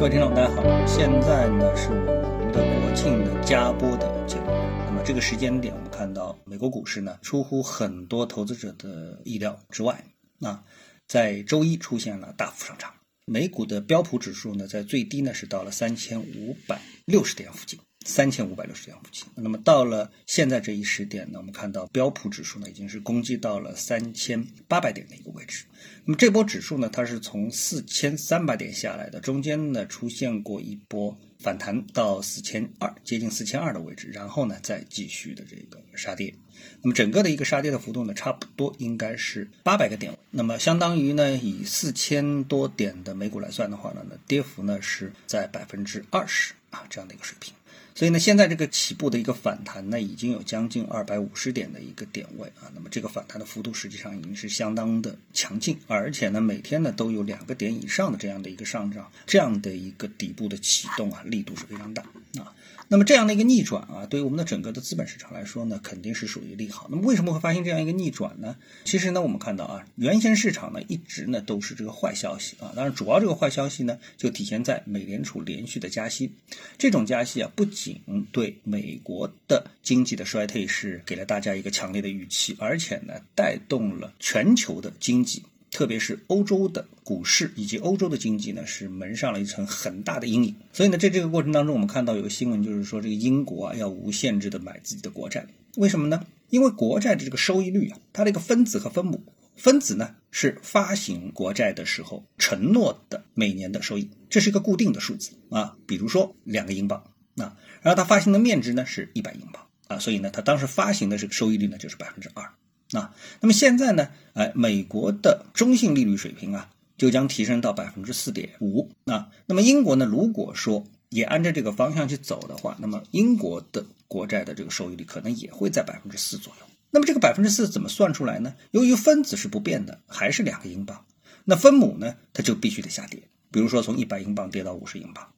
各位听众，大家好，现在呢是我们的国庆的加播的节目。那么这个时间点，我们看到美国股市呢出乎很多投资者的意料之外，啊，在周一出现了大幅上涨。美股的标普指数呢，在最低呢是到了三千五百六十点附近。三千五百六十点附近，那么到了现在这一时点呢，我们看到标普指数呢已经是攻击到了三千八百点的一个位置。那么这波指数呢，它是从四千三百点下来的，中间呢出现过一波反弹到四千二，接近四千二的位置，然后呢再继续的这个杀跌。那么整个的一个杀跌的幅度呢，差不多应该是八百个点。那么相当于呢，以四千多点的美股来算的话呢，那跌幅呢是在百分之二十啊这样的一个水平。所以呢，现在这个起步的一个反弹呢，已经有将近二百五十点的一个点位啊。那么这个反弹的幅度实际上已经是相当的强劲，而且呢，每天呢都有两个点以上的这样的一个上涨，这样的一个底部的启动啊，力度是非常大啊。那么这样的一个逆转啊，对于我们的整个的资本市场来说呢，肯定是属于利好。那么为什么会发生这样一个逆转呢？其实呢，我们看到啊，原先市场呢一直呢都是这个坏消息啊。当然，主要这个坏消息呢就体现在美联储连续的加息。这种加息啊，不仅对美国的经济的衰退是给了大家一个强烈的预期，而且呢，带动了全球的经济。特别是欧洲的股市以及欧洲的经济呢，是蒙上了一层很大的阴影。所以呢，在这个过程当中，我们看到有个新闻，就是说这个英国啊要无限制的买自己的国债。为什么呢？因为国债的这个收益率啊，它的一个分子和分母，分子呢是发行国债的时候承诺的每年的收益，这是一个固定的数字啊。比如说两个英镑啊，然后它发行的面值呢是一百英镑啊，所以呢，它当时发行的这个收益率呢就是百分之二。啊，那么现在呢？哎，美国的中性利率水平啊，就将提升到百分之四点五。啊，那么英国呢？如果说也按照这个方向去走的话，那么英国的国债的这个收益率可能也会在百分之四左右。那么这个百分之四怎么算出来呢？由于分子是不变的，还是两个英镑，那分母呢，它就必须得下跌。比如说从一百英镑跌到五十英镑，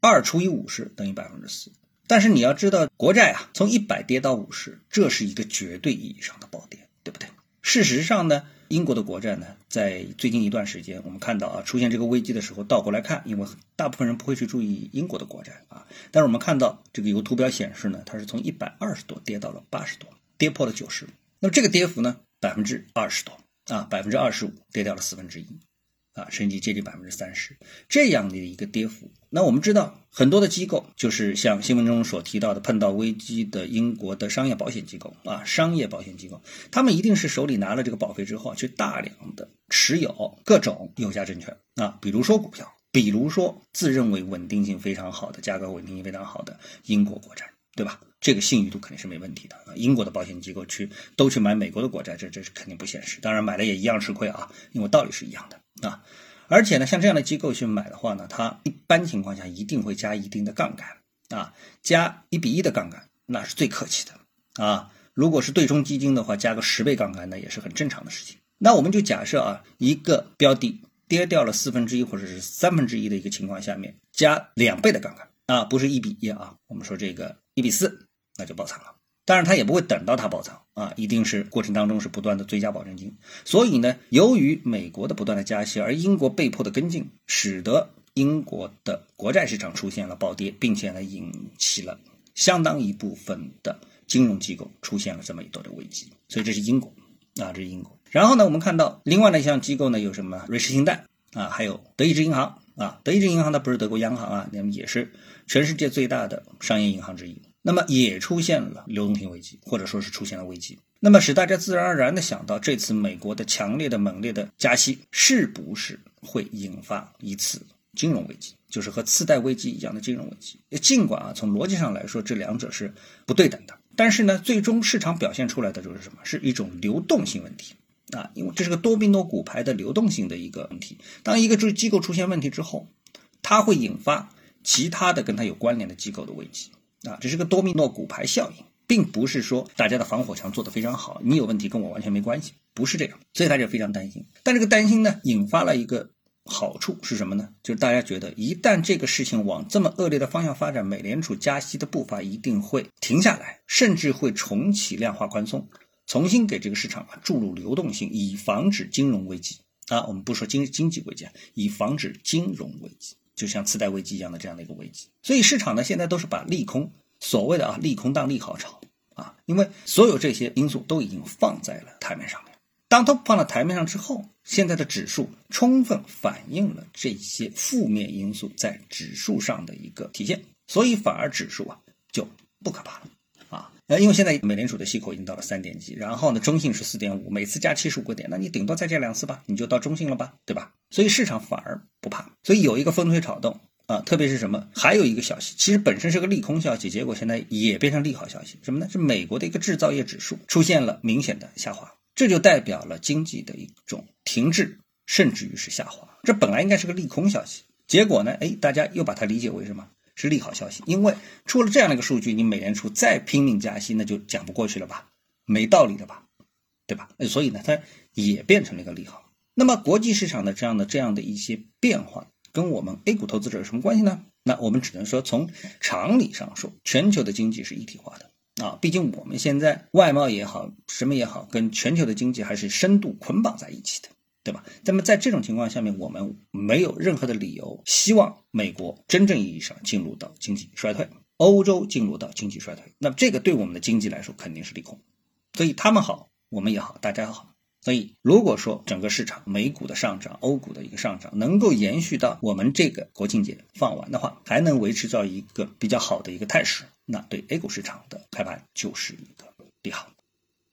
二除以五十等于百分之四。但是你要知道，国债啊，从一百跌到五十，这是一个绝对意义上的暴跌，对不对？事实上呢，英国的国债呢，在最近一段时间，我们看到啊，出现这个危机的时候，倒过来看，因为大部分人不会去注意英国的国债啊，但是我们看到这个有图表显示呢，它是从一百二十多跌到了八十多，跌破了九十。那么这个跌幅呢，百分之二十多啊，百分之二十五，跌掉了四分之一。啊，甚至接近百分之三十这样的一个跌幅。那我们知道，很多的机构就是像新闻中所提到的，碰到危机的英国的商业保险机构啊，商业保险机构，他们一定是手里拿了这个保费之后，去大量的持有各种有价证券啊，比如说股票，比如说自认为稳定性非常好的、价格稳定性非常好的英国国债，对吧？这个信誉度肯定是没问题的啊。英国的保险机构去都去买美国的国债，这这是肯定不现实。当然买了也一样吃亏啊，因为道理是一样的。啊，而且呢，像这样的机构去买的话呢，它一般情况下一定会加一定的杠杆啊，加一比一的杠杆，那是最客气的啊。如果是对冲基金的话，加个十倍杠杆呢，也是很正常的事情。那我们就假设啊，一个标的跌掉了四分之一或者是三分之一的一个情况下面，加两倍的杠杆啊，不是一比一啊，我们说这个一比四，那就爆仓了。当然，他也不会等到它爆仓啊，一定是过程当中是不断的追加保证金。所以呢，由于美国的不断的加息，而英国被迫的跟进，使得英国的国债市场出现了暴跌，并且呢，引起了相当一部分的金融机构出现了这么一段的危机。所以这是英国啊，这是英国。然后呢，我们看到另外的一项机构呢，有什么瑞士信贷啊，还有德意志银行啊。德意志银行它不是德国央行啊，那么也是全世界最大的商业银行之一。那么也出现了流动性危机，或者说是出现了危机，那么使大家自然而然的想到，这次美国的强烈的、猛烈的加息，是不是会引发一次金融危机，就是和次贷危机一样的金融危机？尽管啊，从逻辑上来说，这两者是不对等的，但是呢，最终市场表现出来的就是什么？是一种流动性问题啊，因为这是个多宾诺骨牌的流动性的一个问题。当一个机构出现问题之后，它会引发其他的跟它有关联的机构的危机。啊，这是个多米诺骨牌效应，并不是说大家的防火墙做得非常好，你有问题跟我完全没关系，不是这样，所以大家非常担心。但这个担心呢，引发了一个好处是什么呢？就是大家觉得，一旦这个事情往这么恶劣的方向发展，美联储加息的步伐一定会停下来，甚至会重启量化宽松，重新给这个市场注入流动性，以防止金融危机啊。我们不说经经济危机，以防止金融危机。就像次贷危机一样的这样的一个危机。所以市场呢，现在都是把利空，所谓的啊利空当利好炒啊，因为所有这些因素都已经放在了台面上面。当它放到台面上之后，现在的指数充分反映了这些负面因素在指数上的一个体现，所以反而指数啊就不可怕了。呃，因为现在美联储的息口已经到了三点几，然后呢，中性是四点五，每次加七十五个点，那你顶多再加两次吧，你就到中性了吧，对吧？所以市场反而不怕，所以有一个风吹草动啊，特别是什么，还有一个消息，其实本身是个利空消息，结果现在也变成利好消息，什么呢？是美国的一个制造业指数出现了明显的下滑，这就代表了经济的一种停滞，甚至于是下滑。这本来应该是个利空消息，结果呢，哎，大家又把它理解为什么？是利好消息，因为出了这样的一个数据，你美联储再拼命加息，那就讲不过去了吧？没道理的吧？对吧？所以呢，它也变成了一个利好。那么国际市场的这样的这样的一些变化，跟我们 A 股投资者有什么关系呢？那我们只能说从常理上说，全球的经济是一体化的啊。毕竟我们现在外贸也好，什么也好，跟全球的经济还是深度捆绑在一起的。对吧？那么在这种情况下面，我们没有任何的理由希望美国真正意义上进入到经济衰退，欧洲进入到经济衰退。那么这个对我们的经济来说肯定是利空，所以他们好，我们也好，大家好。所以如果说整个市场美股的上涨、欧股的一个上涨能够延续到我们这个国庆节放完的话，还能维持到一个比较好的一个态势，那对 A 股市场的开盘就是一个利好。